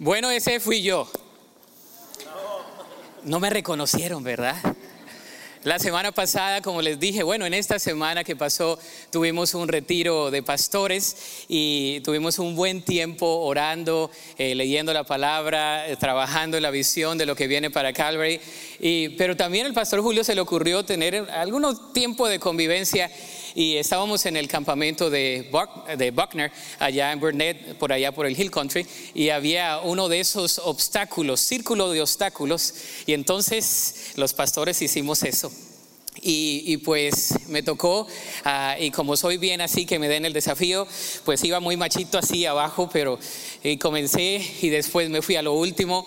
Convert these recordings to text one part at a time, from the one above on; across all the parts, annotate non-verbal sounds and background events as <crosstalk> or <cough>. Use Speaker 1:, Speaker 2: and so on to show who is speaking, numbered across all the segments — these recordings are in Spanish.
Speaker 1: Bueno, ese fui yo. No me reconocieron, ¿verdad? La semana pasada, como les dije, bueno, en esta semana que pasó tuvimos un retiro de pastores y tuvimos un buen tiempo orando, eh, leyendo la palabra, eh, trabajando en la visión de lo que viene para Calvary. Y, pero también al pastor Julio se le ocurrió tener algún tiempo de convivencia y estábamos en el campamento de, Buckner, allá en Burnett, por allá por el Hill Country, y había uno de esos obstáculos, círculo de obstáculos, y entonces los pastores hicimos eso. Y, pues me tocó, ah, y como soy bien así que me den el desafío, pues iba muy machito así abajo, pero eh, comencé y después me fui a lo último.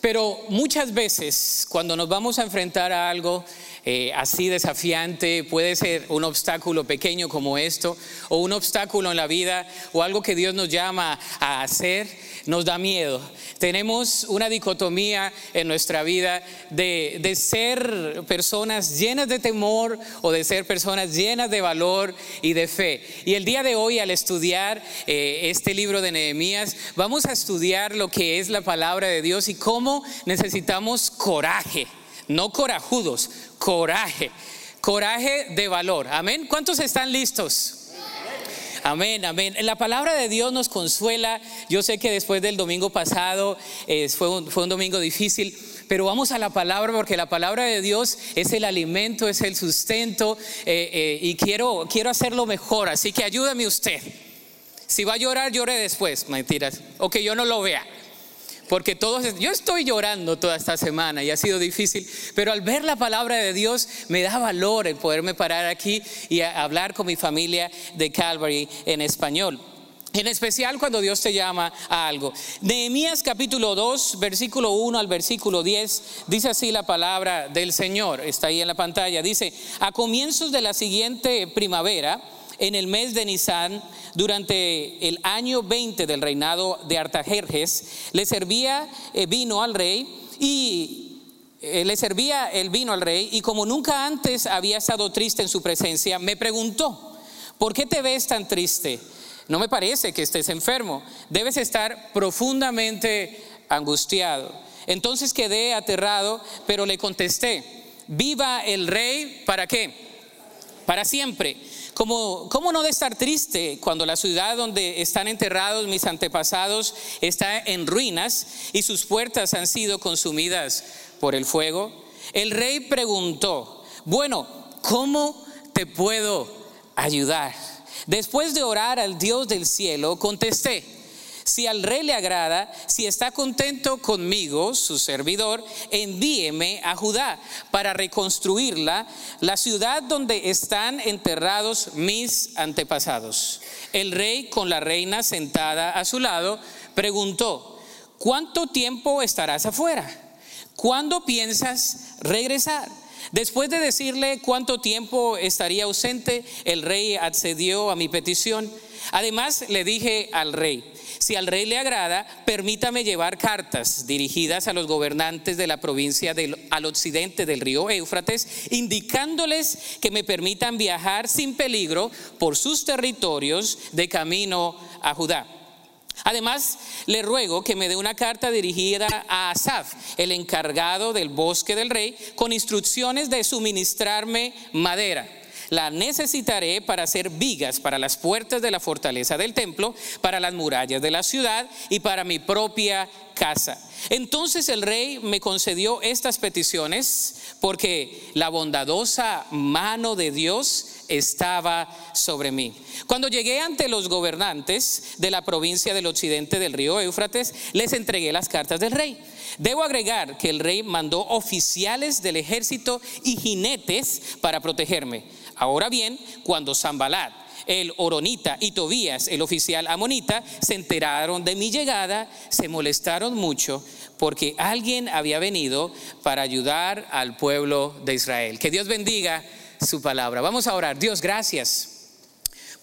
Speaker 1: Pero muchas veces cuando nos vamos a enfrentar a algo, eh, así desafiante, puede ser un obstáculo pequeño como esto, o un obstáculo en la vida, o algo que Dios nos llama a hacer, nos da miedo. Tenemos una dicotomía en nuestra vida de, ser personas llenas de temor o de ser personas llenas de valor y de fe. Y el día de hoy, al estudiar eh, este libro de Nehemías, vamos a estudiar lo que es la palabra de Dios y cómo necesitamos coraje no corajudos, coraje, coraje de valor. Amén. ¿Cuántos están listos? Amén, amén. La palabra de Dios nos consuela. Yo sé que después del domingo pasado eh, fue, un, fue, un, domingo difícil, pero vamos a la palabra porque la palabra de Dios es el alimento, es el sustento eh, eh, y quiero, quiero hacerlo mejor. Así que ayúdame usted. Si va a llorar, llore después. Mentiras. O que yo no lo vea. Porque todos, yo estoy llorando toda esta semana y ha sido difícil, pero al ver la palabra de Dios me da valor el poderme parar aquí y hablar con mi familia de Calvary en español. En especial cuando Dios te llama a algo. Nehemías capítulo 2, versículo 1 al versículo 10, dice así la palabra del Señor, está ahí en la pantalla, dice, a comienzos de la siguiente primavera, en el mes de Nisan, durante el año 20 del reinado de Artajerjes, le servía eh, vino al rey y eh, le servía el vino al rey y como nunca antes había estado triste en su presencia, me preguntó, ¿por qué te ves tan triste? No me parece que estés enfermo, debes estar profundamente angustiado. Entonces quedé aterrado, pero le contesté, viva el rey, ¿para qué? Para siempre. ¿Cómo, no de estar triste cuando la ciudad donde están enterrados mis antepasados está en ruinas y sus puertas han sido consumidas por el fuego? El rey preguntó, bueno, ¿cómo te puedo ayudar? Después de orar al Dios del cielo, contesté, si al rey le agrada, si está contento conmigo, su servidor, envíeme a Judá para reconstruirla, la ciudad donde están enterrados mis antepasados. El rey, con la reina sentada a su lado, preguntó, ¿cuánto tiempo estarás afuera? ¿Cuándo piensas regresar? Después de decirle cuánto tiempo estaría ausente, el rey accedió a mi petición. Además, le dije al rey, si al rey le agrada, permítame llevar cartas dirigidas a los gobernantes de la provincia al occidente del río Éufrates, indicándoles que me permitan viajar sin peligro por sus territorios de camino a Judá. Además, le ruego que me dé una carta dirigida a Asaf, el encargado del bosque del rey, con instrucciones de suministrarme madera la necesitaré para hacer vigas para las puertas de la fortaleza del templo, para las murallas de la ciudad y para mi propia casa. Entonces el rey me concedió estas peticiones porque la bondadosa mano de Dios estaba sobre mí. Cuando llegué ante los gobernantes de la provincia del occidente del río Éufrates, les entregué las cartas del rey. Debo agregar que el rey mandó oficiales del ejército y jinetes para protegerme. Ahora bien, cuando Zambalat, el Oronita y Tobías, el oficial amonita, se enteraron de mi llegada, se molestaron mucho porque alguien había venido para ayudar al pueblo de Israel. Que Dios bendiga su palabra. Vamos a orar. Dios, gracias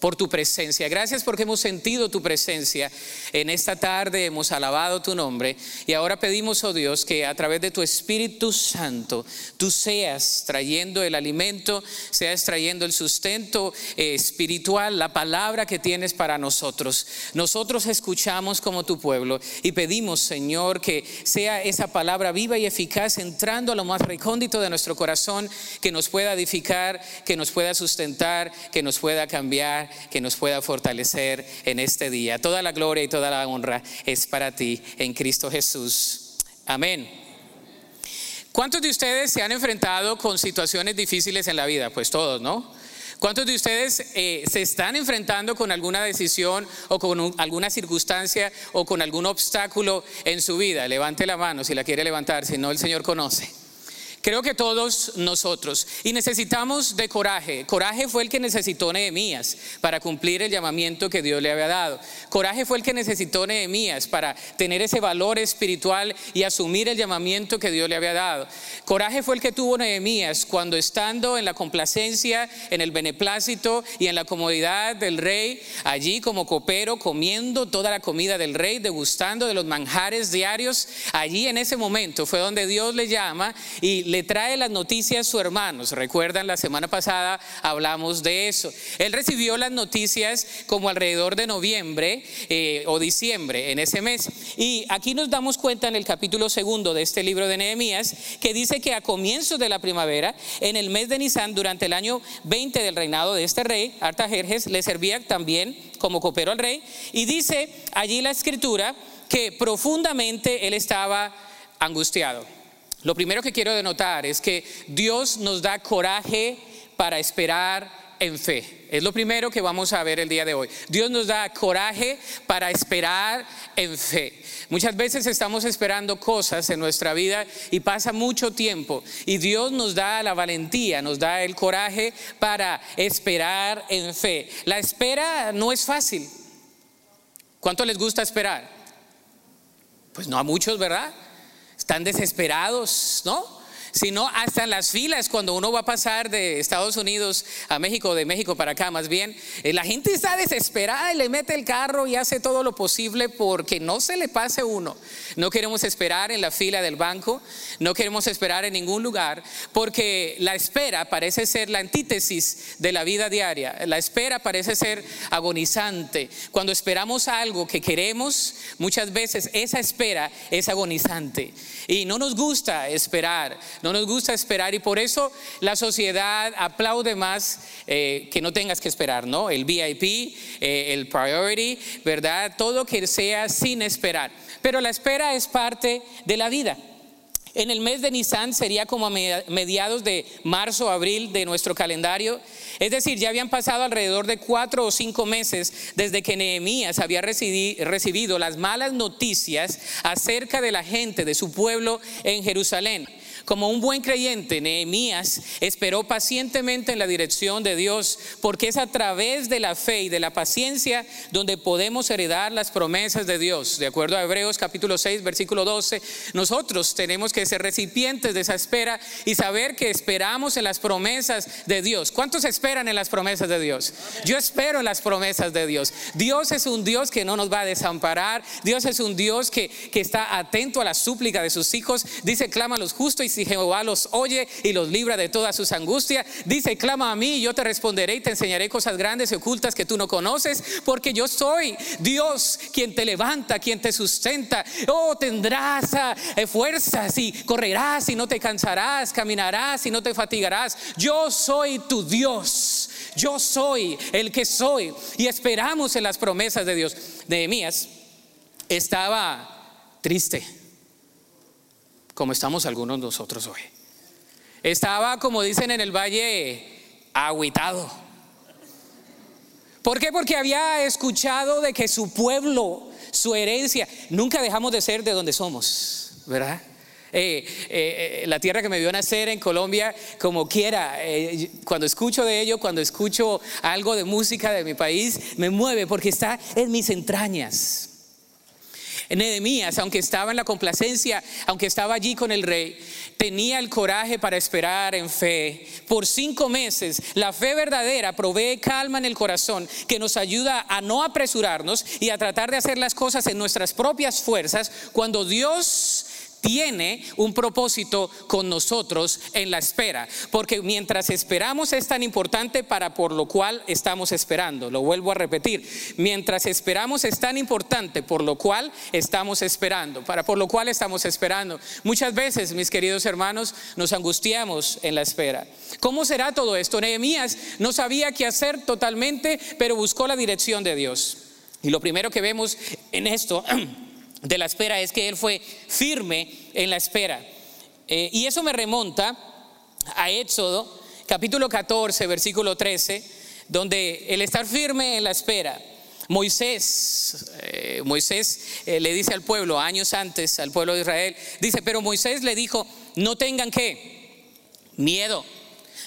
Speaker 1: por tu presencia. Gracias porque hemos sentido tu presencia en esta tarde, hemos alabado tu nombre y ahora pedimos, oh Dios, que a través de tu Espíritu Santo tú seas trayendo el alimento, seas trayendo el sustento eh, espiritual, la palabra que tienes para nosotros. Nosotros escuchamos como tu pueblo y pedimos, Señor, que sea esa palabra viva y eficaz entrando a lo más recóndito de nuestro corazón, que nos pueda edificar, que nos pueda sustentar, que nos pueda cambiar, que nos pueda fortalecer en este día. Toda la gloria y toda la honra es para ti en Cristo Jesús. Amén. ¿Cuántos de ustedes se han enfrentado con situaciones difíciles en la vida? Pues todos, ¿no? ¿Cuántos de ustedes eh, se están enfrentando con alguna decisión o con alguna circunstancia o con algún obstáculo en su vida? Levante la mano si la quiere levantar, si no el Señor conoce. Creo que todos nosotros. Y necesitamos de coraje. Coraje fue el que necesitó Nehemías para cumplir el llamamiento que Dios le había dado. Coraje fue el que necesitó Nehemías para tener ese valor espiritual y asumir el llamamiento que Dios le había dado. Coraje fue el que tuvo Nehemías cuando estando en la complacencia, en el beneplácito y en la comodidad del rey, allí como copero, comiendo toda la comida del rey, degustando de los manjares diarios, allí en ese momento fue donde Dios le llama y le le trae las noticias a su hermano. recuerdan? La semana pasada hablamos de eso. Él recibió las noticias como alrededor de noviembre eh, o diciembre, en ese mes. Y aquí nos damos cuenta en el capítulo segundo de este libro de Nehemías, que dice que a comienzos de la primavera, en el mes de Nisan, durante el año 20 del reinado de este rey, Artajerjes, le servía también como copero al rey. Y dice allí la escritura que profundamente él estaba angustiado. Lo primero que quiero denotar es que Dios nos da coraje para esperar en fe. Es lo primero que vamos a ver el día de hoy. Dios nos da coraje para esperar en fe. Muchas veces estamos esperando cosas en nuestra vida y pasa mucho tiempo y Dios nos da la valentía, nos da el coraje para esperar en fe. La espera no es fácil. ¿Cuánto les gusta esperar? Pues no a muchos, ¿verdad? Están desesperados, ¿no? Sino hasta en las filas cuando uno va a pasar de Estados Unidos a México, de México para acá más bien, eh, la gente está desesperada y le mete el carro y hace todo lo posible porque no se le pase uno. No queremos esperar en la fila del banco, no queremos esperar en ningún lugar, porque la espera parece ser la antítesis de la vida diaria. La espera parece ser agonizante. Cuando esperamos algo que queremos, muchas veces esa espera es agonizante. Y no nos gusta esperar, no nos gusta esperar y por eso la sociedad aplaude más eh, que no tengas que esperar, ¿no? El VIP, eh, el priority, ¿verdad? Todo que sea sin esperar. Pero la espera es parte de la vida. En el mes de Nisan sería como a mediados de marzo, abril de nuestro calendario. Es decir, ya habían pasado alrededor de cuatro o cinco meses desde que Nehemías había recibido las malas noticias acerca de la gente de su pueblo en Jerusalén. Como un buen creyente, Nehemías esperó pacientemente en la dirección de Dios, porque es a través de la fe y de la paciencia donde podemos heredar las promesas de Dios. De acuerdo a Hebreos capítulo 6, versículo 12, nosotros tenemos que ser recipientes de esa espera y saber que esperamos en las promesas de Dios. ¿Cuántos esperan en las promesas de Dios? Yo espero en las promesas de Dios. Dios es un Dios que no nos va a desamparar. Dios es un Dios que, que está atento a la súplica de sus hijos. Dice, clama a los justos y si Jehová los oye y los libra de todas sus angustias. Dice, clama a mí y yo te responderé y te enseñaré cosas grandes y ocultas que tú no conoces, porque yo soy Dios quien te levanta, quien te sustenta. Oh, tendrás ah, eh, fuerzas y correrás y no te cansarás, caminarás y no te fatigarás. Yo soy tu Dios. Yo soy el que soy. Y esperamos en las promesas de Dios. Nehemías estaba triste como estamos algunos nosotros hoy. Estaba, como dicen en el valle, aguitado. ¿Por qué? Porque había escuchado de que su pueblo, su herencia, nunca dejamos de ser de donde somos, ¿verdad? Eh, eh, la tierra que me vio nacer en Colombia, como quiera, eh, cuando escucho de ello, cuando escucho algo de música de mi país, me mueve porque está en mis entrañas. Nehemías, aunque estaba en la complacencia, aunque estaba allí con el rey, tenía el coraje para esperar en fe. Por cinco meses, la fe verdadera provee calma en el corazón que nos ayuda a no apresurarnos y a tratar de hacer las cosas en nuestras propias fuerzas cuando Dios tiene un propósito con nosotros en la espera. Porque mientras esperamos es tan importante para por lo cual estamos esperando. Lo vuelvo a repetir. Mientras esperamos es tan importante por lo cual estamos esperando. Para por lo cual estamos esperando. Muchas veces, mis queridos hermanos, nos angustiamos en la espera. ¿Cómo será todo esto? Nehemías no sabía qué hacer totalmente, pero buscó la dirección de Dios. Y lo primero que vemos en esto <clears throat> de la espera es que él fue firme en la espera. Eh, y eso me remonta a Éxodo, capítulo 14, versículo 13, donde el estar firme en la espera. Moisés, eh, Moisés eh, le dice al pueblo, años antes, al pueblo de Israel, dice, pero Moisés le dijo, no tengan qué, miedo,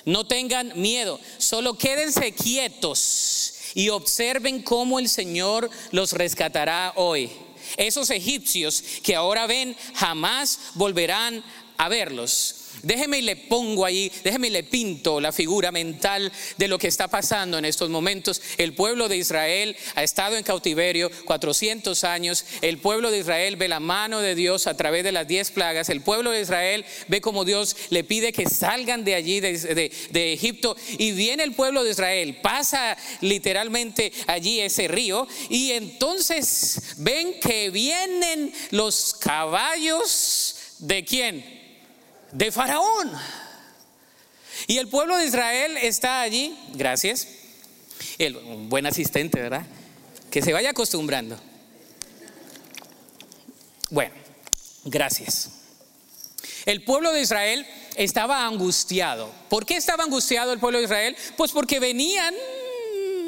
Speaker 1: no tengan miedo, solo quédense quietos y observen cómo el Señor los rescatará hoy. Esos egipcios que ahora ven jamás volverán a verlos. Déjeme y le pongo ahí, déjeme y le pinto la figura mental de lo que está pasando en estos momentos. El pueblo de Israel ha estado en cautiverio 400 años. El pueblo de Israel ve la mano de Dios a través de las 10 plagas. El pueblo de Israel ve como Dios le pide que salgan de allí, de, de Egipto. Y viene el pueblo de Israel, pasa literalmente allí ese río. Y entonces ven que vienen los caballos de quién? De Faraón. Y el pueblo de Israel está allí, gracias, el, un buen asistente, ¿verdad? Que se vaya acostumbrando. Bueno, gracias. El pueblo de Israel estaba angustiado. ¿Por qué estaba angustiado el pueblo de Israel? Pues porque venían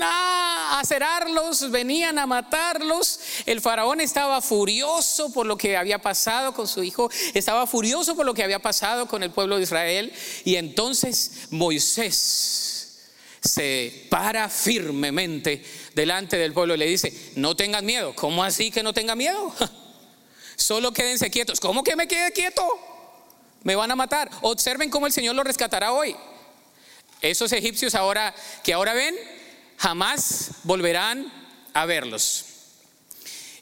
Speaker 1: a acerarlos, venían a matarlos. El faraón estaba furioso por lo que había pasado con su hijo, estaba furioso por lo que había pasado con el pueblo de Israel. Y entonces Moisés se para firmemente delante del pueblo y le dice, no tengan miedo. ¿Cómo así que no tengan miedo? <laughs> Solo quédense quietos. ¿Cómo que me quede quieto? Me van a matar. Observen cómo el Señor los rescatará hoy. Esos egipcios ahora que ahora ven jamás volverán a verlos.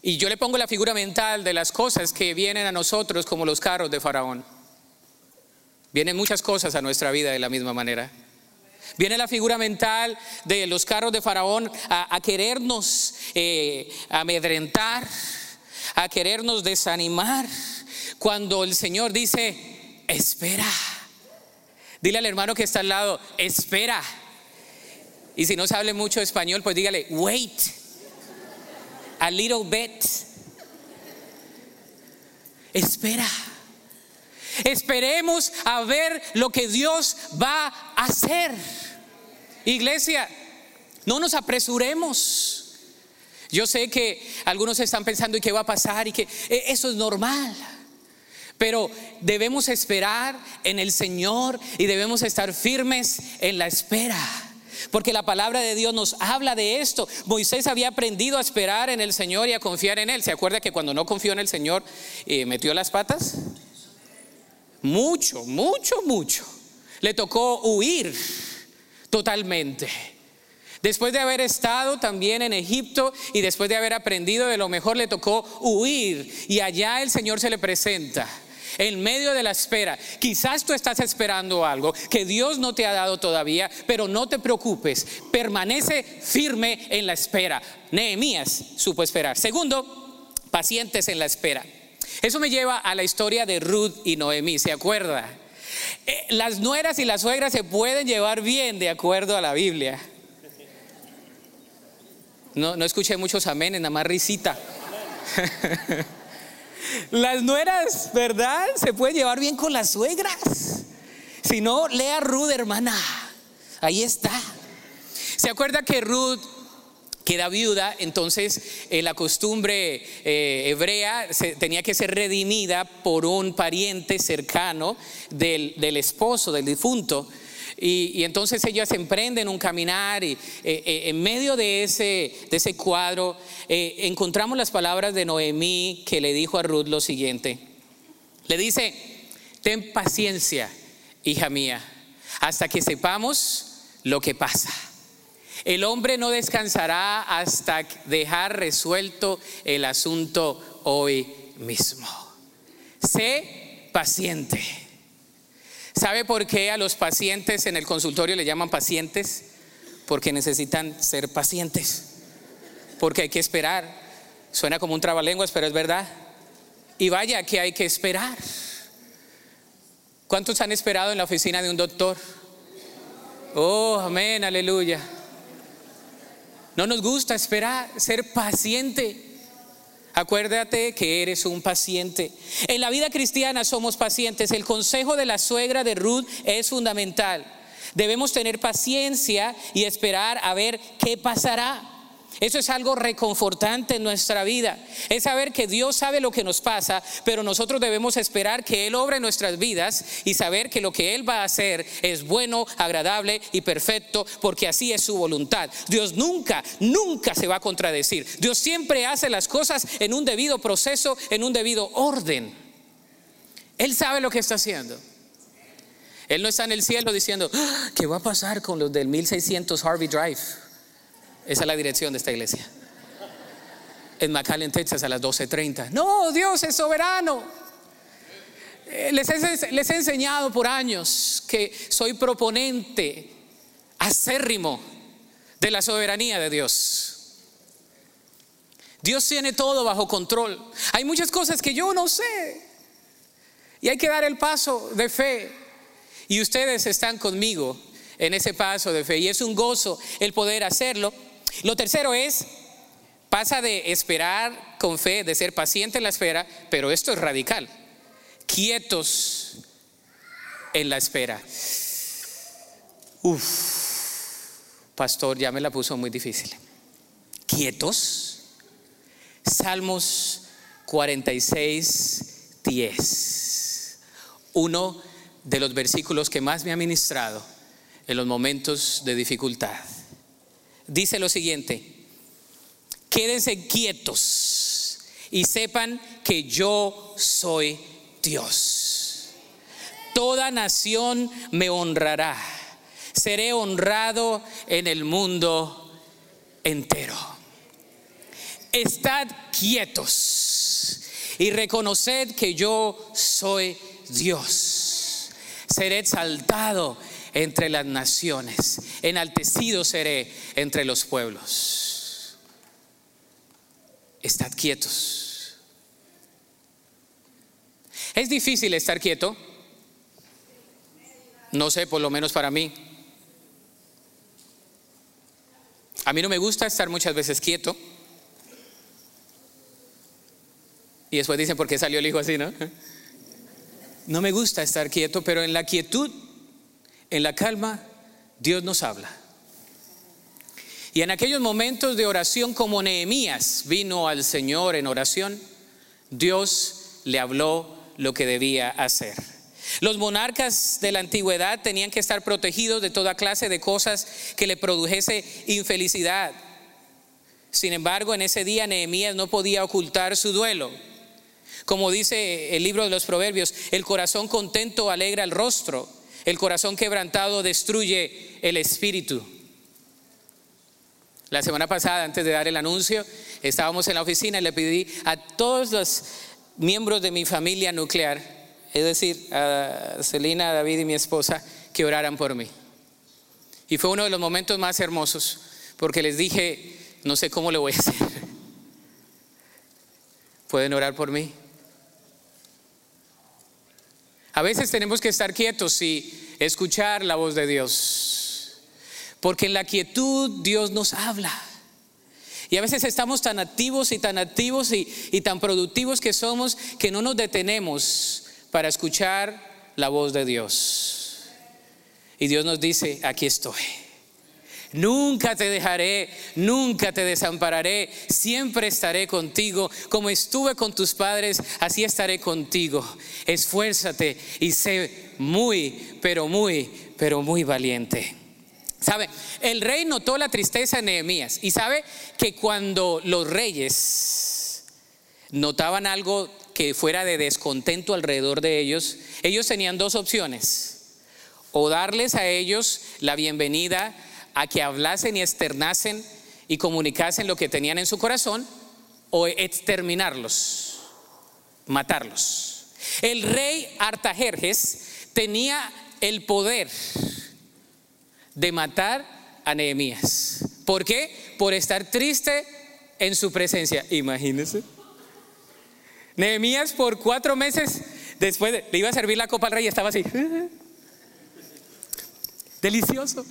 Speaker 1: Y yo le pongo la figura mental de las cosas que vienen a nosotros como los carros de Faraón. Vienen muchas cosas a nuestra vida de la misma manera. Viene la figura mental de los carros de Faraón a, querernos eh, amedrentar, a querernos desanimar, cuando el Señor dice, espera. Dile al hermano que está al lado, espera. Y si no sabe mucho español, pues dígale, wait, a little bit. Espera. Esperemos a ver lo que Dios va a hacer. Iglesia, no nos apresuremos. Yo sé que algunos están pensando y qué va a pasar y que eso es normal. Pero debemos esperar en el Señor y debemos estar firmes en la espera. Porque la palabra de Dios nos habla de esto. Moisés había aprendido a esperar en el Señor y a confiar en Él. ¿Se acuerda que cuando no confió en el Señor eh, metió las patas? Mucho, mucho, mucho. Le tocó huir totalmente. Después de haber estado también en Egipto y después de haber aprendido de lo mejor, le tocó huir. Y allá el Señor se le presenta en medio de la espera. Quizás tú estás esperando algo que Dios no te ha dado todavía, pero no te preocupes, permanece firme en la espera. Nehemías supo esperar. Segundo, pacientes en la espera. Eso me lleva a la historia de Ruth y Noemí, ¿se acuerda? Eh, las nueras y las suegras se pueden llevar bien de acuerdo a la Biblia. No, no escuché muchos amenes, nada más risita. <laughs> Las nueras, ¿verdad? Se puede llevar bien con las suegras. Si no, lea Ruth, hermana. Ahí está. ¿Se acuerda que Ruth queda viuda, entonces eh, la costumbre eh, hebrea tenía que ser redimida por un pariente cercano del, del esposo, del difunto. Y, entonces ellas emprenden un caminar y eh, eh, en medio de ese, de ese cuadro eh, encontramos las palabras de Noemí que le dijo a Ruth lo siguiente. Le dice, ten paciencia, hija mía, hasta que sepamos lo que pasa. El hombre no descansará hasta dejar resuelto el asunto hoy mismo. Sé paciente. ¿Sabe por qué a los pacientes en el consultorio le llaman pacientes? Porque necesitan ser pacientes. Porque hay que esperar. Suena como un trabalenguas, pero es verdad. Y vaya que hay que esperar. ¿Cuántos han esperado en la oficina de un doctor? Oh, amén, aleluya. No nos gusta esperar, ser paciente. Acuérdate que eres un paciente. En la vida cristiana somos pacientes. El consejo de la suegra de Ruth es fundamental. Debemos tener paciencia y esperar a ver qué pasará. Eso es algo reconfortante en nuestra vida. Es saber que Dios sabe lo que nos pasa, pero nosotros debemos esperar que Él obre nuestras vidas y saber que lo que Él va a hacer es bueno, agradable y perfecto, porque así es su voluntad. Dios nunca, nunca se va a contradecir. Dios siempre hace las cosas en un debido proceso, en un debido orden. Él sabe lo que está haciendo. Él no está en el cielo diciendo, ah, ¿qué va a pasar con los del 1600 Harvey Drive? Esa es la dirección de esta iglesia. En McAllen, Texas, a las 12:30. No, Dios es soberano. Eh, les he, les he enseñado por años que soy proponente acérrimo de la soberanía de Dios. Dios tiene todo bajo control. Hay muchas cosas que yo no sé. Y hay que dar el paso de fe. Y ustedes están conmigo en ese paso de fe. Y es un gozo el poder hacerlo. Lo tercero es, pasa de esperar con fe, de ser paciente en la espera, pero esto es radical. Quietos en la espera. Uf, pastor, ya me la puso muy difícil. Quietos. Salmos 46, 10. Uno de los versículos que más me ha ministrado en los momentos de dificultad dice lo siguiente, quédense quietos y sepan que yo soy Dios. Toda nación me honrará. Seré honrado en el mundo entero. Estad quietos y reconoced que yo soy Dios. Seré exaltado entre las naciones, enaltecido seré entre los pueblos. Estad quietos. Es difícil estar quieto. No sé, por lo menos para mí. A mí no me gusta estar muchas veces quieto. Y después dicen, ¿por qué salió el hijo así, no? <laughs> No me gusta estar quieto, pero en la quietud en la calma, Dios nos habla. Y en aquellos momentos de oración como Nehemías vino al Señor en oración, Dios le habló lo que debía hacer. Los monarcas de la antigüedad tenían que estar protegidos de toda clase de cosas que le produjese infelicidad. Sin embargo, en ese día Nehemías no podía ocultar su duelo. Como dice el libro de los Proverbios, el corazón contento alegra el rostro el corazón quebrantado destruye el espíritu. La semana pasada, antes de dar el anuncio, estábamos en la oficina y le pedí a todos los miembros de mi familia nuclear, es decir, a Celina, David y mi esposa, que oraran por mí. Y fue uno de los momentos más hermosos, porque les dije, no sé cómo le voy a hacer. <laughs> ¿Pueden orar por mí? A veces tenemos que estar quietos y escuchar la voz de Dios. Porque en la quietud Dios nos habla. Y a veces estamos tan activos y tan activos y, tan productivos que somos que no nos detenemos para escuchar la voz de Dios. Y Dios nos dice, aquí estoy. Nunca te dejaré, nunca te desampararé, siempre estaré contigo. Como estuve con tus padres, así estaré contigo. Esfuérzate y sé muy, pero muy pero muy valiente. ¿Sabe? El rey notó la tristeza de Nehemías y sabe que cuando los reyes notaban algo que fuera de descontento alrededor de ellos, ellos tenían dos opciones. O darles a ellos la bienvenida a que hablasen y externasen y comunicasen lo que tenían en su corazón, o exterminarlos, matarlos. El rey Artajerjes tenía el poder de matar a Nehemías. ¿Por qué? Por estar triste en su presencia. Imagínense. Nehemías por cuatro meses después le iba a servir la copa al rey y estaba así. <laughs> Delicioso.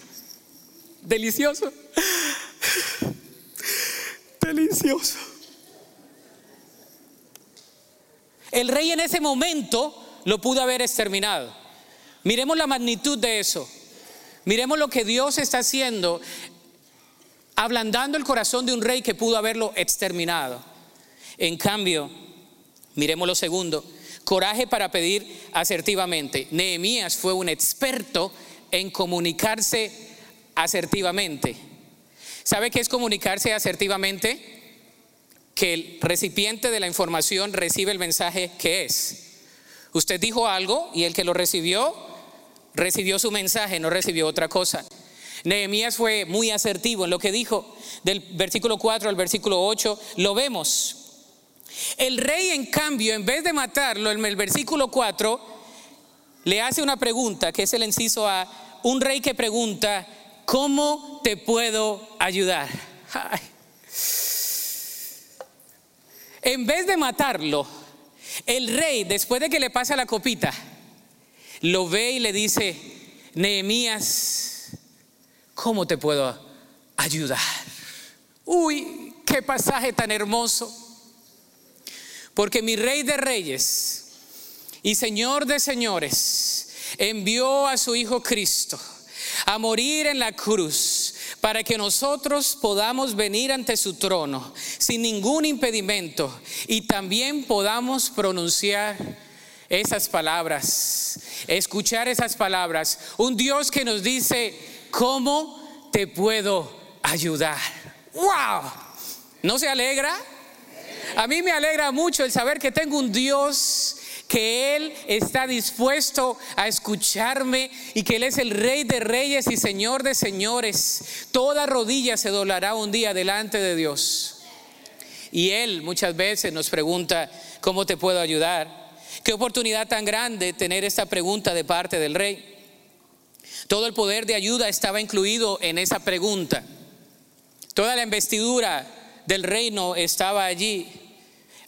Speaker 1: Delicioso. Delicioso. El rey en ese momento lo pudo haber exterminado. Miremos la magnitud de eso. Miremos lo que Dios está haciendo, ablandando el corazón de un rey que pudo haberlo exterminado. En cambio, miremos lo segundo, coraje para pedir asertivamente. Nehemías fue un experto en comunicarse asertivamente. ¿Sabe qué es comunicarse asertivamente? Que el recipiente de la información recibe el mensaje que es. Usted dijo algo y el que lo recibió recibió su mensaje, no recibió otra cosa. Nehemías fue muy asertivo en lo que dijo. Del versículo 4 al versículo 8 lo vemos. El rey, en cambio, en vez de matarlo, en el versículo 4, le hace una pregunta, que es el inciso a un rey que pregunta, ¿cómo te puedo ayudar? En vez de matarlo, el rey, después de que le pasa la copita, lo ve y le dice, Nehemías, ¿cómo te puedo ayudar? Uy, qué pasaje tan hermoso. Porque mi rey de reyes y señor de señores envió a su Hijo Cristo a morir en la cruz para que nosotros podamos venir ante su trono sin ningún impedimento y también podamos pronunciar esas palabras, escuchar esas palabras. Un Dios que nos dice, ¿cómo te puedo ayudar? ¡Wow! ¿No se alegra? A mí me alegra mucho el saber que tengo un Dios que Él está dispuesto a escucharme y que Él es el Rey de Reyes y Señor de Señores. Toda rodilla se doblará un día delante de Dios. Y Él muchas veces nos pregunta, ¿cómo te puedo ayudar? Qué oportunidad tan grande tener esta pregunta de parte del rey. Todo el poder de ayuda estaba incluido en esa pregunta. Toda la investidura del reino estaba allí.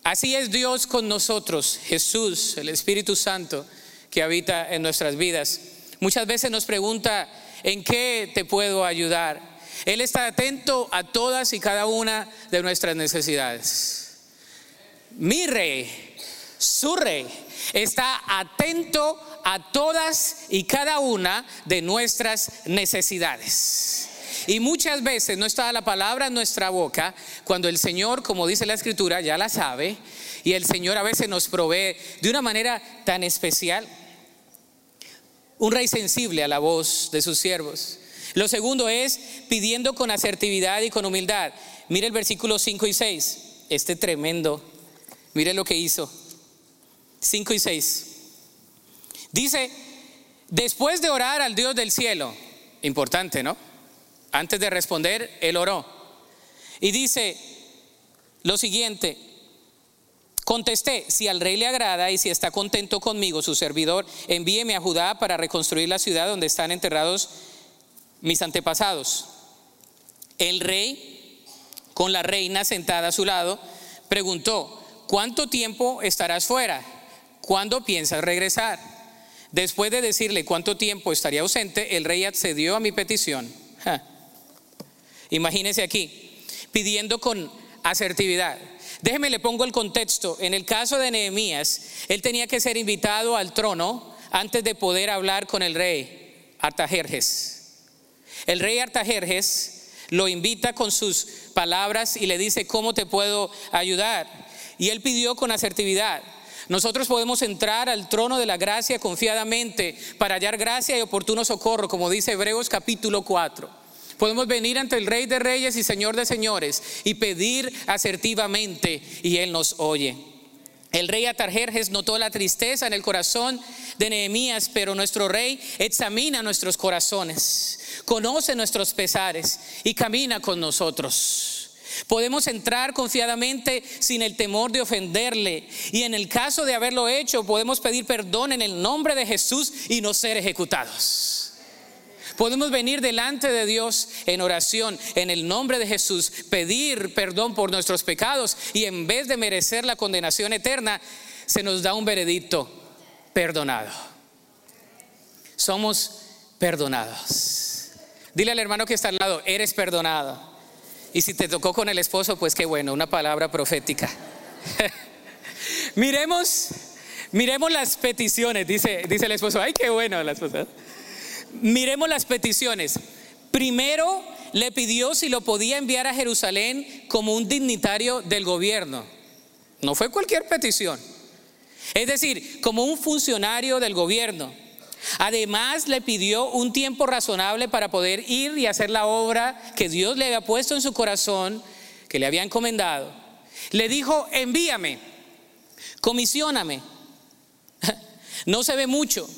Speaker 1: Así es Dios con nosotros, Jesús, el Espíritu Santo que habita en nuestras vidas. Muchas veces nos pregunta, ¿en qué te puedo ayudar? Él está atento a todas y cada una de nuestras necesidades. Mi rey su rey, está atento a todas y cada una de nuestras necesidades. Y muchas veces no está la palabra en nuestra boca cuando el Señor, como dice la Escritura, ya la sabe. Y el Señor a veces nos provee de una manera tan especial. Un rey sensible a la voz de sus siervos. Lo segundo es pidiendo con asertividad y con humildad. Mire el versículo 5 y 6. Este tremendo. Mire lo que hizo. 5 y 6. Dice, después de orar al Dios del cielo, importante, ¿no? Antes de responder, él oró. Y dice lo siguiente, contesté, si al rey le agrada y si está contento conmigo, su servidor, envíeme a Judá para reconstruir la ciudad donde están enterrados mis antepasados. El rey, con la reina sentada a su lado, preguntó, ¿cuánto tiempo estarás fuera? ¿cuándo piensas regresar? Después de decirle cuánto tiempo estaría ausente, el rey accedió a mi petición. Imagínese aquí, pidiendo con asertividad. Déjeme le pongo el contexto. En el caso de Nehemías, él tenía que ser invitado al trono antes de poder hablar con el rey Artajerjes. El rey Artajerjes lo invita con sus palabras y le dice, ¿cómo te puedo ayudar? Y él pidió con asertividad. Nosotros podemos entrar al trono de la gracia confiadamente para hallar gracia y oportuno socorro, como dice Hebreos capítulo 4. Podemos venir ante el Rey de Reyes y Señor de Señores y pedir asertivamente y Él nos oye. El rey Atarjerjes notó la tristeza en el corazón de Nehemías, pero nuestro rey examina nuestros corazones, conoce nuestros pesares y camina con nosotros. Podemos entrar confiadamente sin el temor de ofenderle. Y en el caso de haberlo hecho, podemos pedir perdón en el nombre de Jesús y no ser ejecutados. Podemos venir delante de Dios en oración, en el nombre de Jesús, pedir perdón por nuestros pecados y en vez de merecer la condenación eterna, se nos da un veredicto perdonado. Somos perdonados. Dile al hermano que está al lado, eres perdonado. Y si te tocó con el esposo, pues qué bueno, una palabra profética. <laughs> miremos, miremos las peticiones, dice, dice el esposo. Ay, qué bueno la esposa. Miremos las peticiones. Primero le pidió si lo podía enviar a Jerusalén como un dignitario del gobierno. No fue cualquier petición. Es decir, como un funcionario del gobierno. Además le pidió un tiempo razonable para poder ir y hacer la obra que Dios le había puesto en su corazón, que le había encomendado. Le dijo, envíame, comisióname. <laughs> No se ve mucho,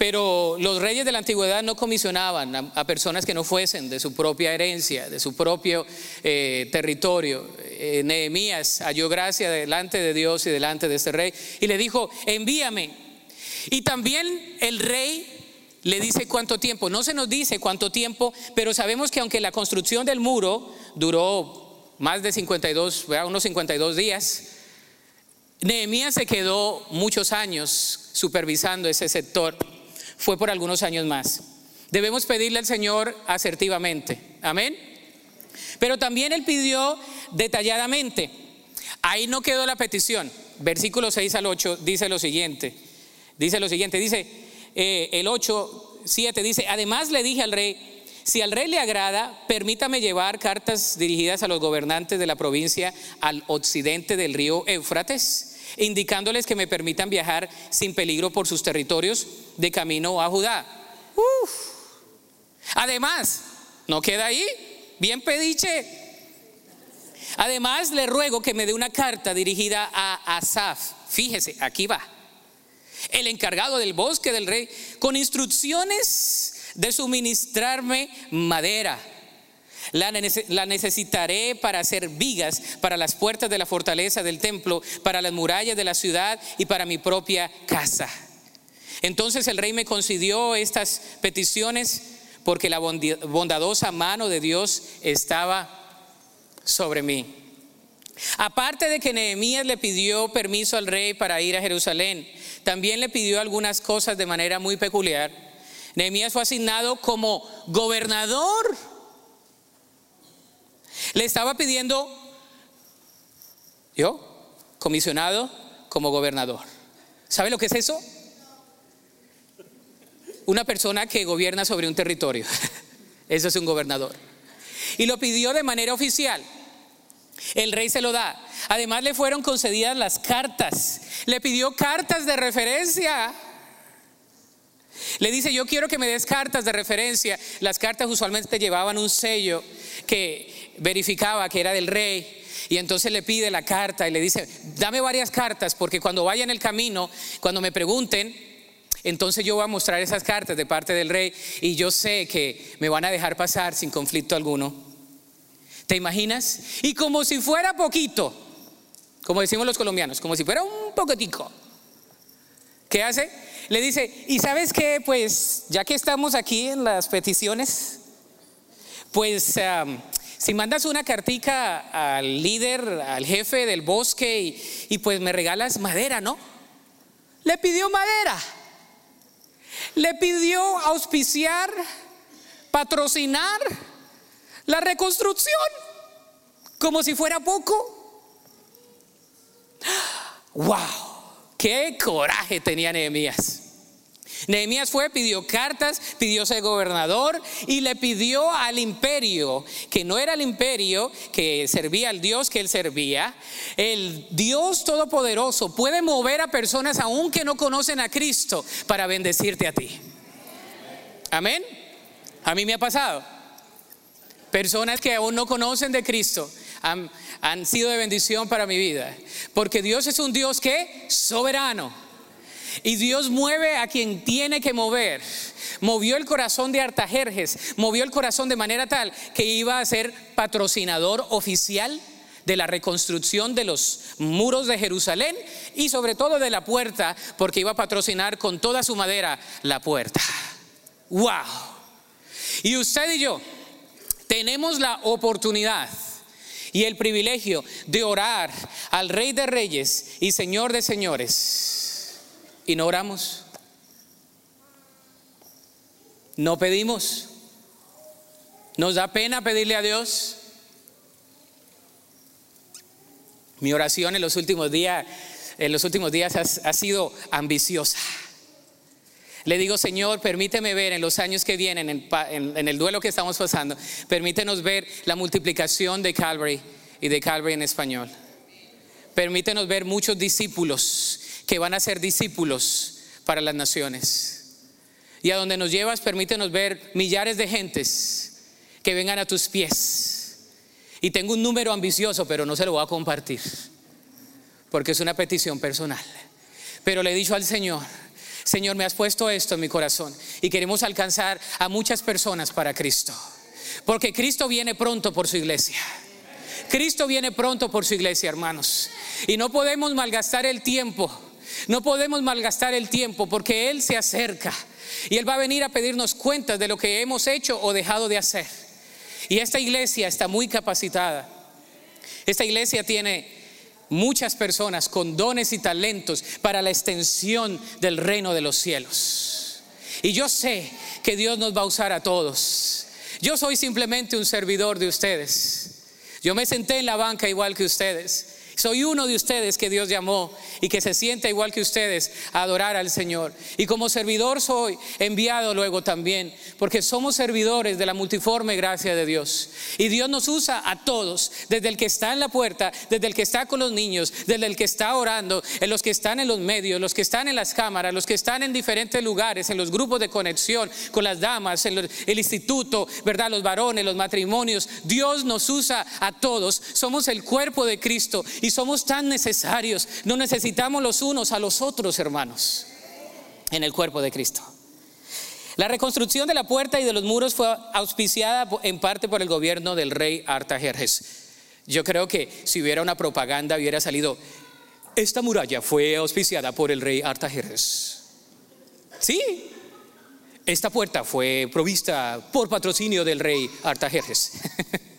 Speaker 1: pero los reyes de la antigüedad no comisionaban a, personas que no fuesen de su propia herencia, de su propio eh, territorio. Eh, Nehemías halló gracia delante de Dios y delante de este rey y le dijo, envíame. Y también el rey le dice cuánto tiempo. No se nos dice cuánto tiempo, pero sabemos que aunque la construcción del muro duró más de 52, unos 52 días, Nehemías se quedó muchos años supervisando ese sector. Fue por algunos años más. Debemos pedirle al Señor asertivamente. Amén. Pero también él pidió detalladamente. Ahí no quedó la petición. Versículo 6 al 8 dice lo siguiente. Dice lo siguiente, dice eh, el 8, 7, dice, además le dije al rey, si al rey le agrada, permítame llevar cartas dirigidas a los gobernantes de la provincia al occidente del río Éufrates, indicándoles que me permitan viajar sin peligro por sus territorios de camino a Judá. Además, no queda ahí, bien pediche. Además, le ruego que me dé una carta dirigida a Asaf. Fíjese, aquí va el encargado del bosque del rey, con instrucciones de suministrarme madera. La, necesitaré para hacer vigas para las puertas de la fortaleza del templo, para las murallas de la ciudad y para mi propia casa. Entonces el rey me concedió estas peticiones porque la bondadosa mano de Dios estaba sobre mí. Aparte de que Nehemías le pidió permiso al rey para ir a Jerusalén, también le pidió algunas cosas de manera muy peculiar. Nehemías fue asignado como gobernador. Le estaba pidiendo, yo, comisionado como gobernador. ¿Sabe lo que es eso? Una persona que gobierna sobre un territorio. <laughs> Eso es un gobernador. Y lo pidió de manera oficial. El rey se lo da. Además le fueron concedidas las cartas. Le pidió cartas de referencia. Le dice, yo quiero que me des cartas de referencia. Las cartas usualmente llevaban un sello que verificaba que era del rey. Y entonces le pide la carta y le dice, dame varias cartas porque cuando vaya en el camino, cuando me pregunten, entonces yo voy a mostrar esas cartas de parte del rey y yo sé que me van a dejar pasar sin conflicto alguno. ¿Te imaginas? Y como si fuera poquito, como decimos los colombianos, como si fuera un poquitico. ¿Qué hace? Le dice, ¿y sabes qué? Pues ya que estamos aquí en las peticiones, pues si mandas una cartica al líder, al jefe del bosque y, y pues me regalas madera, ¿no? Le pidió madera. Le pidió auspiciar, patrocinar la reconstrucción, como si fuera poco. ¡Wow! ¡Qué coraje tenía Nehemías! Nehemías fue, pidió cartas, pidió ser gobernador y le pidió al imperio, que no era el imperio que servía al Dios que él servía. El Dios Todopoderoso puede mover a personas aún que no conocen a Cristo para bendecirte a ti. Amén. A mí me ha pasado. Personas que aún no conocen de Cristo han, han sido de bendición para mi vida. Porque Dios es un Dios que soberano y Dios mueve a quien tiene que mover. Movió el corazón de Artajerjes, movió el corazón de manera tal que iba a ser patrocinador oficial de la reconstrucción de los muros de Jerusalén y sobre todo de la puerta, porque iba a patrocinar con toda su madera la puerta. ¡Wow! Y usted y yo tenemos la oportunidad y el privilegio de orar al Rey de Reyes y Señor de Señores y no oramos. No pedimos. Nos da pena pedirle a Dios. Mi oración en los últimos días, en los últimos días ha, sido ambiciosa. Le digo, Señor, permíteme ver en los años que vienen, en, en, el duelo que estamos pasando, permítenos ver la multiplicación de Calvary y de Calvary en español. Permítenos ver muchos discípulos que van a ser discípulos para las naciones. Y a donde nos llevas, permítenos ver millares de gentes que vengan a tus pies. Y tengo un número ambicioso, pero no se lo voy a compartir, porque es una petición personal. Pero le he dicho al Señor, Señor, me has puesto esto en mi corazón y queremos alcanzar a muchas personas para Cristo. Porque Cristo viene pronto por su iglesia. Cristo viene pronto por su iglesia, hermanos. Y no podemos malgastar el tiempo no podemos malgastar el tiempo porque Él se acerca y Él va a venir a pedirnos cuentas de lo que hemos hecho o dejado de hacer. Y esta iglesia está muy capacitada. Esta iglesia tiene muchas personas con dones y talentos para la extensión del reino de los cielos. Y yo sé que Dios nos va a usar a todos. Yo soy simplemente un servidor de ustedes. Yo me senté en la banca igual que ustedes. Soy uno de ustedes que Dios llamó y que se sienta igual que ustedes a adorar al Señor. Y como servidor soy enviado luego también, porque somos servidores de la multiforme gracia de Dios. Y Dios nos usa a todos, desde el que está en la puerta, desde el que está con los niños, desde el que está orando, en los que están en los medios, los que están en las cámaras, los que están en diferentes lugares, en los grupos de conexión, con las damas, en el instituto, ¿verdad? Los varones, los matrimonios. Dios nos usa a todos. Somos el cuerpo de Cristo y somos tan necesarios. No necesitamos los unos a los otros, hermanos, en el cuerpo de Cristo. La reconstrucción de la puerta y de los muros fue auspiciada en parte por el gobierno del rey Artajerjes. Yo creo que si hubiera una propaganda hubiera salido, esta muralla fue auspiciada por el rey Artajerjes. Sí, esta puerta fue provista por patrocinio del rey Artajerjes. <laughs>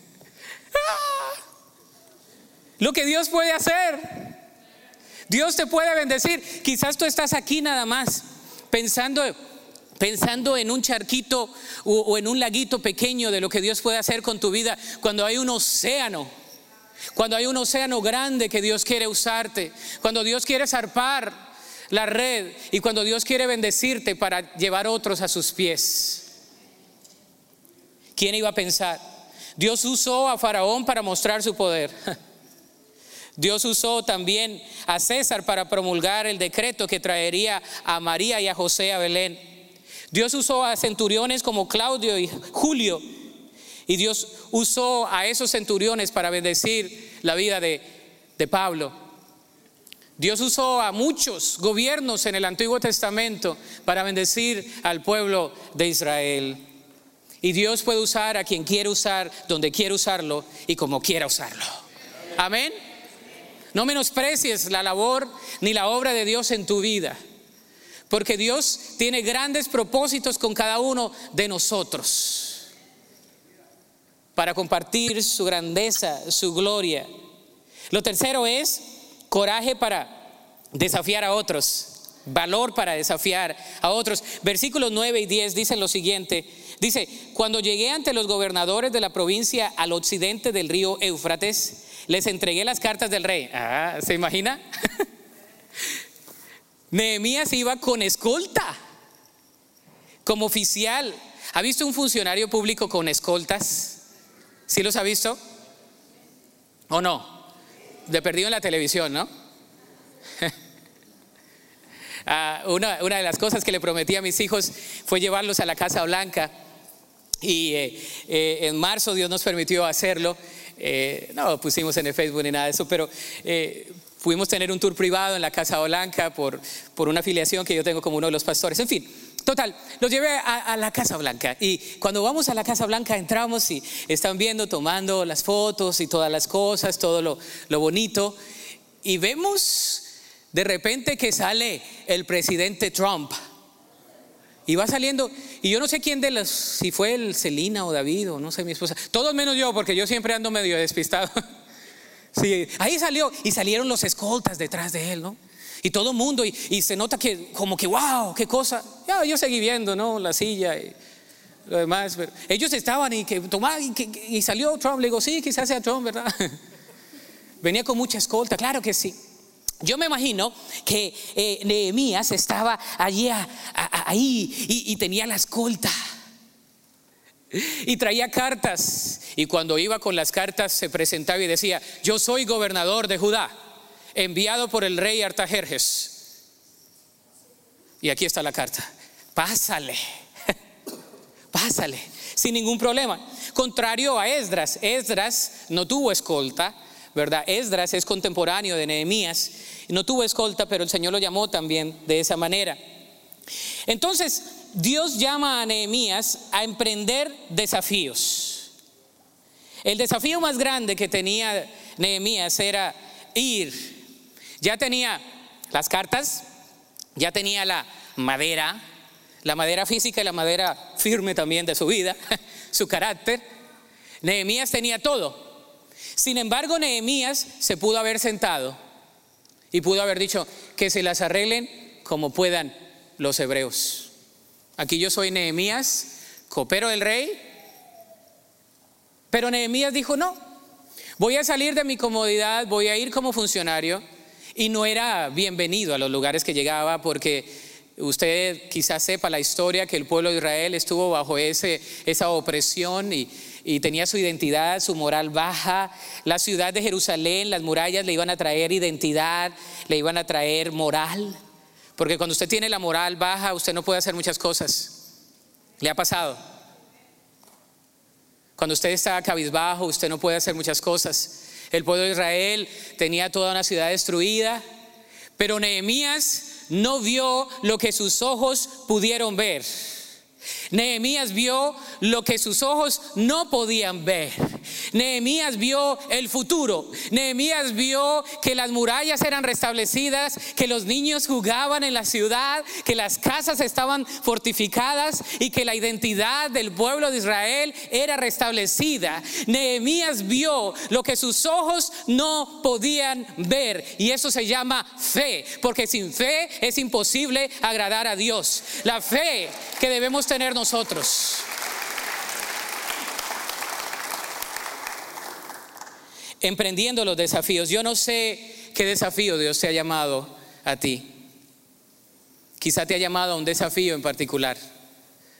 Speaker 1: Lo que Dios puede hacer. Dios te puede bendecir. Quizás tú estás aquí nada más pensando pensando en un charquito o, en un laguito pequeño de lo que Dios puede hacer con tu vida cuando hay un océano. Cuando hay un océano grande que Dios quiere usarte, cuando Dios quiere zarpar la red y cuando Dios quiere bendecirte para llevar otros a sus pies. ¿Quién iba a pensar? Dios usó a Faraón para mostrar su poder. <laughs> Dios usó también a César para promulgar el decreto que traería a María y a José a Belén. Dios usó a centuriones como Claudio y Julio. Y Dios usó a esos centuriones para bendecir la vida de, de Pablo. Dios usó a muchos gobiernos en el Antiguo Testamento para bendecir al pueblo de Israel. Y Dios puede usar a quien quiere usar, donde quiere usarlo y como quiera usarlo. Amén. No menosprecies la labor ni la obra de Dios en tu vida, porque Dios tiene grandes propósitos con cada uno de nosotros para compartir su grandeza, su gloria. Lo tercero es coraje para desafiar a otros, valor para desafiar a otros. Versículos 9 y 10 dicen lo siguiente. Dice, cuando llegué ante los gobernadores de la provincia al occidente del río Éufrates, les entregué las cartas del rey. Ah, ¿se imagina? <laughs> Nehemías iba con escolta. como oficial. ¿Ha visto un funcionario público con escoltas? ¿Sí los ha visto? ¿O no? De perdido en la televisión, ¿no? <laughs> Ah, una, de las cosas que le prometí a mis hijos fue llevarlos a la Casa Blanca. Y eh, eh, en marzo Dios nos permitió hacerlo. Eh, no pusimos en el Facebook ni nada de eso, pero pudimos tener un tour privado en la Casa Blanca por, por una afiliación que yo tengo como uno de los pastores. En fin, Total, los llevé a, la Casa Blanca. Y cuando vamos a la Casa Blanca entramos y están viendo, tomando las fotos y todas las cosas, todo lo, lo bonito. Y vemos de repente que sale el presidente Trump y va saliendo y yo no sé quién de los, si fue el Celina o David o no sé mi esposa, todos menos yo porque yo siempre ando medio despistado. <laughs> Sí, ahí salió y salieron los escoltas detrás de él, ¿no? Y todo el mundo, y, se nota que como que, wow, qué cosa. Ya, yo seguí viendo, ¿no? La silla y lo demás. Ellos estaban y que tomaban y, salió Trump. Le digo, sí, quizás sea Trump, ¿verdad? <laughs> Venía con mucha escolta, claro que sí. Yo me imagino que eh, Nehemías estaba allí ahí y, y tenía la escolta. Y traía cartas. Y cuando iba con las cartas se presentaba y decía, yo soy gobernador de Judá enviado por el rey Artajerjes. Y aquí está la carta. Pásale, <laughs> pásale, sin ningún problema. Contrario a Esdras, Esdras no tuvo escolta, ¿verdad? Esdras es contemporáneo de Nehemías, no tuvo escolta, pero el Señor lo llamó también de esa manera. Entonces, Dios llama a Nehemías a emprender desafíos. El desafío más grande que tenía Nehemías era ir ya tenía las cartas, ya tenía la madera, la madera física y la madera firme también de su vida, <laughs> su carácter. Nehemías tenía todo. Sin embargo, Nehemías se pudo haber sentado y pudo haber dicho que se las arreglen como puedan los hebreos. Aquí yo soy Nehemías, copero del rey, pero Nehemías dijo, no, voy a salir de mi comodidad, voy a ir como funcionario y no era bienvenido a los lugares que llegaba porque usted quizás sepa la historia que el pueblo de Israel estuvo bajo ese, esa opresión y, y tenía su identidad, su moral baja. La ciudad de Jerusalén, las murallas le iban a traer identidad, le iban a traer moral. Porque cuando usted tiene la moral baja, usted no puede hacer muchas cosas. ¿Le ha pasado? Cuando usted está cabizbajo, usted no puede hacer muchas cosas. El pueblo de Israel tenía toda una ciudad destruida, pero Nehemías no vio lo que sus ojos pudieron ver. Nehemías vio lo que sus ojos no podían ver. Nehemías vio el futuro. Nehemías vio que las murallas eran restablecidas, que los niños jugaban en la ciudad, que las casas estaban fortificadas y que la identidad del pueblo de Israel era restablecida. Nehemías vio lo que sus ojos no podían ver y eso se llama fe, porque sin fe es imposible agradar a Dios. La fe que debemos tener nosotros. Emprendiendo los desafíos. Yo no sé qué desafío Dios te ha llamado a ti. Quizá te ha llamado a un desafío en particular.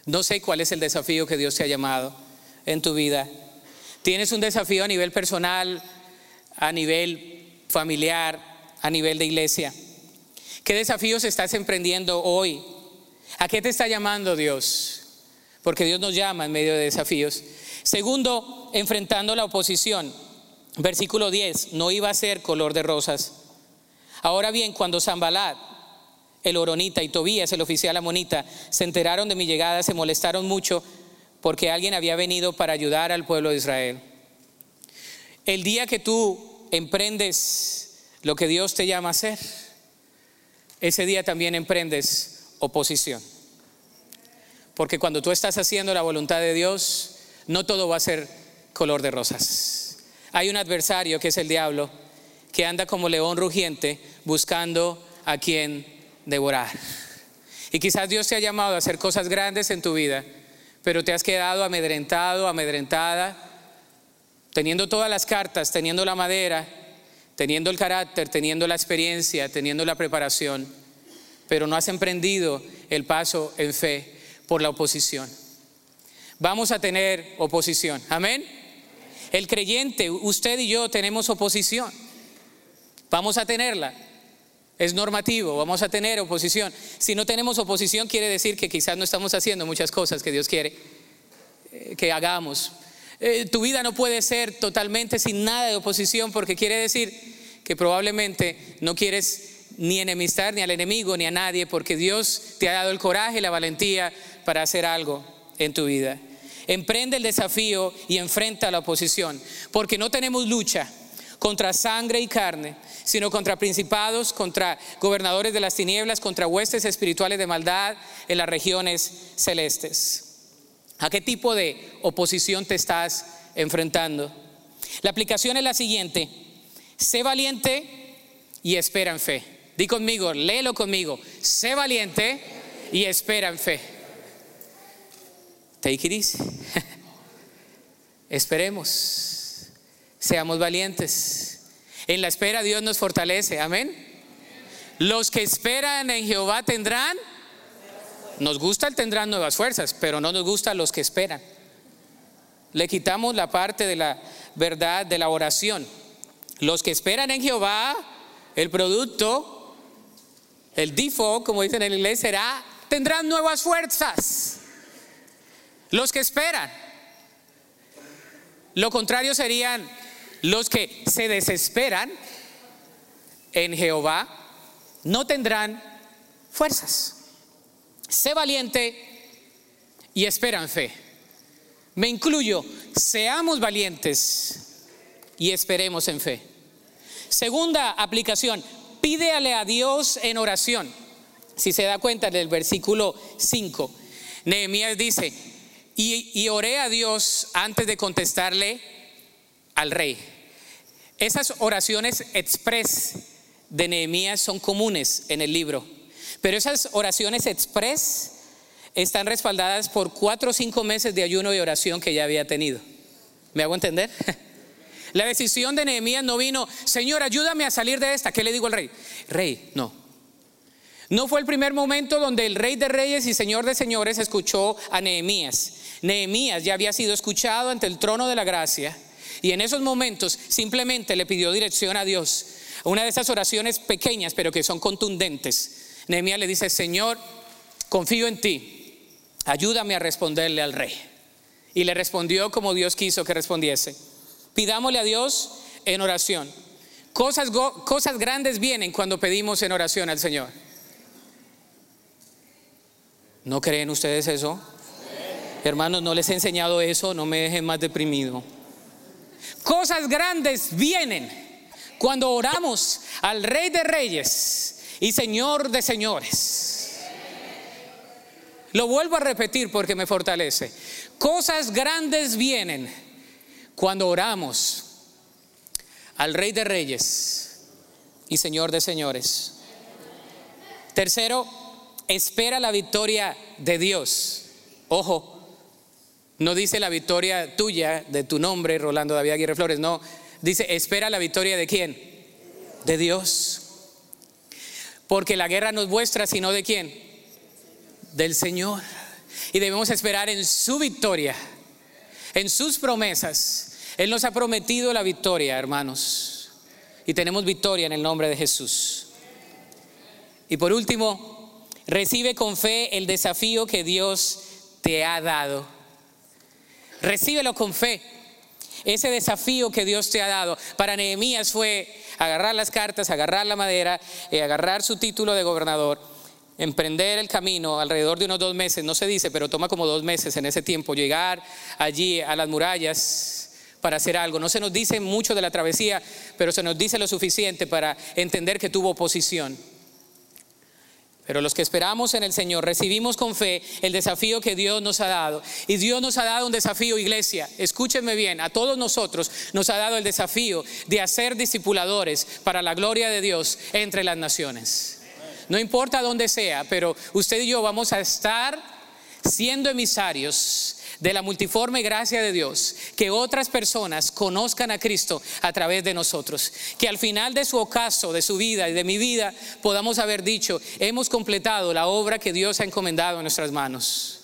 Speaker 1: No sé cuál es el desafío que Dios te ha llamado en tu vida. Tienes un desafío a nivel personal, a nivel familiar, a nivel de iglesia. ¿Qué desafíos estás emprendiendo hoy? ¿A qué te está llamando Dios? porque Dios nos llama en medio de desafíos. Segundo, enfrentando la oposición. Versículo 10, no iba a ser color de rosas. Ahora bien, cuando Zambalat, el oronita y Tobías, el oficial amonita, se enteraron de mi llegada, se molestaron mucho porque alguien había venido para ayudar al pueblo de Israel. El día que tú emprendes lo que Dios te llama a hacer, ese día también emprendes oposición. Porque cuando tú estás haciendo la voluntad de Dios, no todo va a ser color de rosas. Hay un adversario que es el diablo, que anda como león rugiente buscando a quien devorar. Y quizás Dios te ha llamado a hacer cosas grandes en tu vida, pero te has quedado amedrentado, amedrentada, teniendo todas las cartas, teniendo la madera, teniendo el carácter, teniendo la experiencia, teniendo la preparación, pero no has emprendido el paso en fe por la oposición. Vamos a tener oposición. Amén. El creyente, usted y yo tenemos oposición. Vamos a tenerla. Es normativo, vamos a tener oposición. Si no tenemos oposición quiere decir que quizás no estamos haciendo muchas cosas que Dios quiere eh, que hagamos. Eh, tu vida no puede ser totalmente sin nada de oposición porque quiere decir que probablemente no quieres ni enemistar ni al enemigo ni a nadie, porque Dios te ha dado el coraje y la valentía para hacer algo en tu vida. Emprende el desafío y enfrenta la oposición, porque no tenemos lucha contra sangre y carne, sino contra principados, contra gobernadores de las tinieblas, contra huestes espirituales de maldad en las regiones celestes. ¿A qué tipo de oposición te estás enfrentando? La aplicación es la siguiente. Sé valiente y espera en fe. Di conmigo, léelo conmigo. Sé valiente y espera en fe. Take it easy. <laughs> Esperemos. Seamos valientes. En la espera Dios nos fortalece. Amén. Los que esperan en Jehová tendrán. Nos gusta el tendrán nuevas fuerzas, pero no nos gusta los que esperan. Le quitamos la parte de la verdad de la oración. Los que esperan en Jehová, el producto el default, como dicen en inglés, será, tendrán nuevas fuerzas. Los que esperan. Lo contrario serían los que se desesperan en Jehová, no tendrán fuerzas. Sé valiente y esperan fe. Me incluyo, seamos valientes y esperemos en fe. Segunda aplicación, pídele a Dios en oración. Si se da cuenta del versículo 5, Nehemías dice, y, y oré a Dios antes de contestarle al rey. Esas oraciones express de Nehemías son comunes en el libro, pero esas oraciones express están respaldadas por cuatro o cinco meses de ayuno y oración que ya había tenido. ¿Me hago entender? <laughs> La decisión de Nehemías no vino, Señor, ayúdame a salir de esta. ¿Qué le digo al rey? Rey, no. No fue el primer momento donde el rey de reyes y señor de señores escuchó a Nehemías. Nehemías ya había sido escuchado ante el trono de la gracia y en esos momentos simplemente le pidió dirección a Dios. Una de esas oraciones pequeñas pero que son contundentes. Nehemías le dice, Señor, confío en ti, ayúdame a responderle al rey. Y le respondió como Dios quiso que respondiese. Pidámosle a Dios en oración. Cosas, cosas grandes vienen cuando pedimos en oración al Señor. ¿No creen ustedes eso? Hermanos, no les he enseñado eso, no me dejen más deprimido. Cosas grandes vienen cuando oramos al Rey de Reyes y Señor de Señores. Lo vuelvo a repetir porque me fortalece. Cosas grandes vienen cuando oramos al Rey de Reyes y Señor de Señores. Tercero, espera la victoria de Dios. Ojo, no dice la victoria tuya, de tu nombre, Rolando David Aguirre Flores, no. Dice, espera la victoria de quién? De Dios. Porque la guerra no es vuestra, sino de quién? Del Señor. Y debemos esperar en su victoria en sus promesas. Él nos ha prometido la victoria, hermanos. Y tenemos victoria en el nombre de Jesús. Y por último, recibe con fe el desafío que Dios te ha dado. Recíbelo con fe. Ese desafío que Dios te ha dado. Para Nehemías fue agarrar las cartas, agarrar la madera, eh, agarrar su título de gobernador emprender el camino alrededor de unos dos meses, no se dice, pero toma como dos meses en ese tiempo, llegar allí a las murallas para hacer algo. No se nos dice mucho de la travesía, pero se nos dice lo suficiente para entender que tuvo oposición. Pero los que esperamos en el Señor recibimos con fe el desafío que Dios nos ha dado. Y Dios nos ha dado un desafío, iglesia. Escúchenme bien, a todos nosotros nos ha dado el desafío de hacer discipuladores para la gloria de Dios entre las naciones. No importa dónde sea, pero usted y yo vamos a estar siendo emisarios de la multiforme gracia de Dios, que otras personas conozcan a Cristo a través de nosotros, que al final de su ocaso, de su vida y de mi vida, podamos haber dicho, hemos completado la obra que Dios ha encomendado en nuestras manos.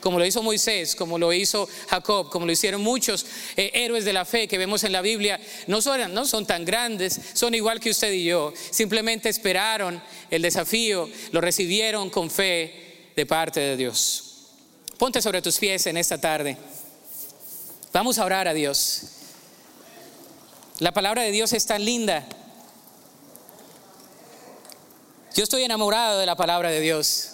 Speaker 1: como lo hizo Moisés, como lo hizo Jacob, como lo hicieron muchos eh, héroes de la fe que vemos en la Biblia, no son, no son tan grandes, son igual que usted y yo. Simplemente esperaron el desafío, lo recibieron con fe de parte de Dios. Ponte sobre tus pies en esta tarde. Vamos a orar a Dios. La palabra de Dios es tan linda. Yo estoy enamorado de la palabra de Dios.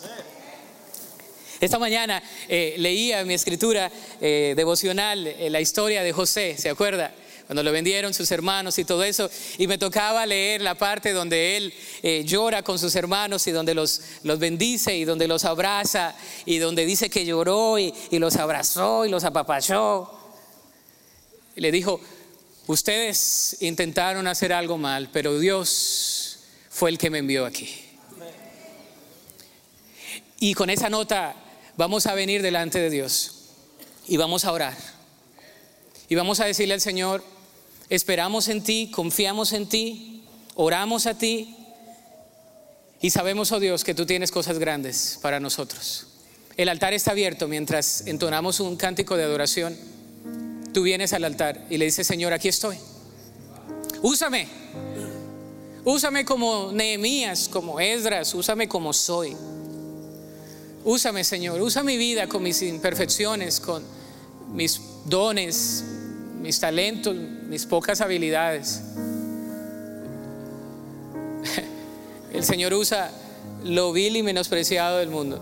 Speaker 1: Esta mañana eh, leía mi escritura eh, devocional eh, la historia de José, ¿se acuerda? Cuando lo vendieron sus hermanos y todo eso, y me tocaba leer la parte donde él llora con sus hermanos y donde los, los, bendice y donde los abraza y donde dice que lloró y, y los abrazó y los apapachó. Le dijo, ustedes intentaron hacer algo mal, pero Dios fue el que me envió aquí. Y con esa nota vamos a venir delante de Dios y vamos a orar. Y vamos a decirle al Señor, esperamos en ti, confiamos en ti, oramos a ti y sabemos, oh Dios, que tú tienes cosas grandes para nosotros. El altar está abierto mientras entonamos un cántico de adoración. Tú vienes al altar y le dices, Señor, aquí estoy. Úsame. Úsame como Nehemías, como Esdras, úsame como soy. Úsame, Señor, usa mi vida con mis imperfecciones, con mis dones, mis talentos, mis pocas habilidades. El Señor usa lo vil y menospreciado del mundo.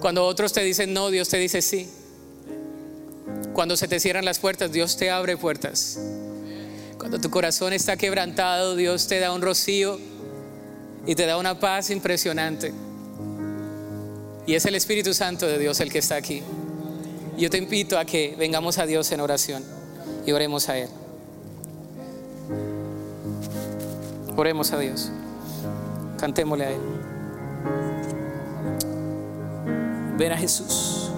Speaker 1: Cuando otros te dicen no, Dios te dice sí. Cuando se te cierran las puertas, Dios te abre puertas. Cuando tu corazón está quebrantado, Dios te da un rocío y te da una paz impresionante. Y es el Espíritu Santo de Dios el que está aquí. Yo te invito a que vengamos a Dios en oración y oremos a Él. Oremos a Dios. Cantémosle a Él. Ven a Jesús.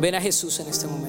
Speaker 1: Ven a Jesús en este momento.